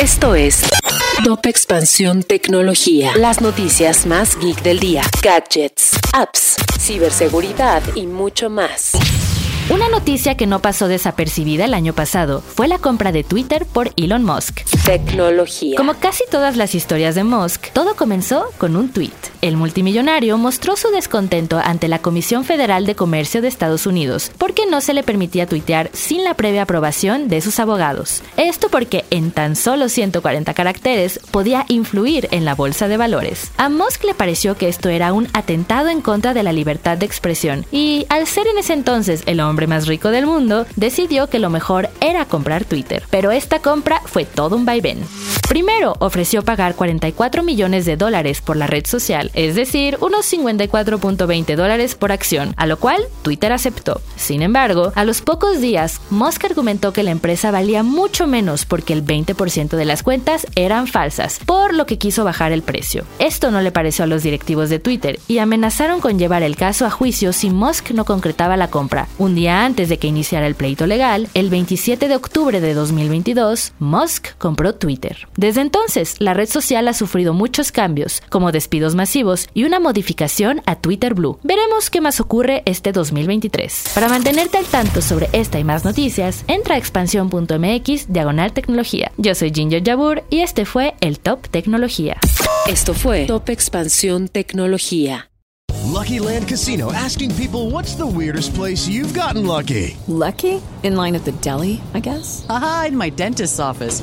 Esto es Top Expansión Tecnología. Las noticias más geek del día. Gadgets, apps, ciberseguridad y mucho más. Una noticia que no pasó desapercibida el año pasado fue la compra de Twitter por Elon Musk. Tecnología. Como casi todas las historias de Musk, todo comenzó con un tweet. El multimillonario mostró su descontento ante la Comisión Federal de Comercio de Estados Unidos porque no se le permitía tuitear sin la previa aprobación de sus abogados. Esto porque en tan solo 140 caracteres podía influir en la bolsa de valores. A Musk le pareció que esto era un atentado en contra de la libertad de expresión y, al ser en ese entonces el hombre más rico del mundo, decidió que lo mejor era comprar Twitter. Pero esta compra fue todo un Schreiben. Primero, ofreció pagar 44 millones de dólares por la red social, es decir, unos 54.20 dólares por acción, a lo cual Twitter aceptó. Sin embargo, a los pocos días, Musk argumentó que la empresa valía mucho menos porque el 20% de las cuentas eran falsas, por lo que quiso bajar el precio. Esto no le pareció a los directivos de Twitter y amenazaron con llevar el caso a juicio si Musk no concretaba la compra. Un día antes de que iniciara el pleito legal, el 27 de octubre de 2022, Musk compró Twitter. Desde entonces, la red social ha sufrido muchos cambios, como despidos masivos y una modificación a Twitter Blue. Veremos qué más ocurre este 2023. Para mantenerte al tanto sobre esta y más noticias, entra a expansión.mx diagonal tecnología. Yo soy Ginger Jabur y este fue el Top Tecnología. Esto fue Top Expansión Tecnología. Lucky Land Casino asking people what's the weirdest place you've gotten lucky? Lucky? In line at the deli, I guess? Aha, in my dentist's office.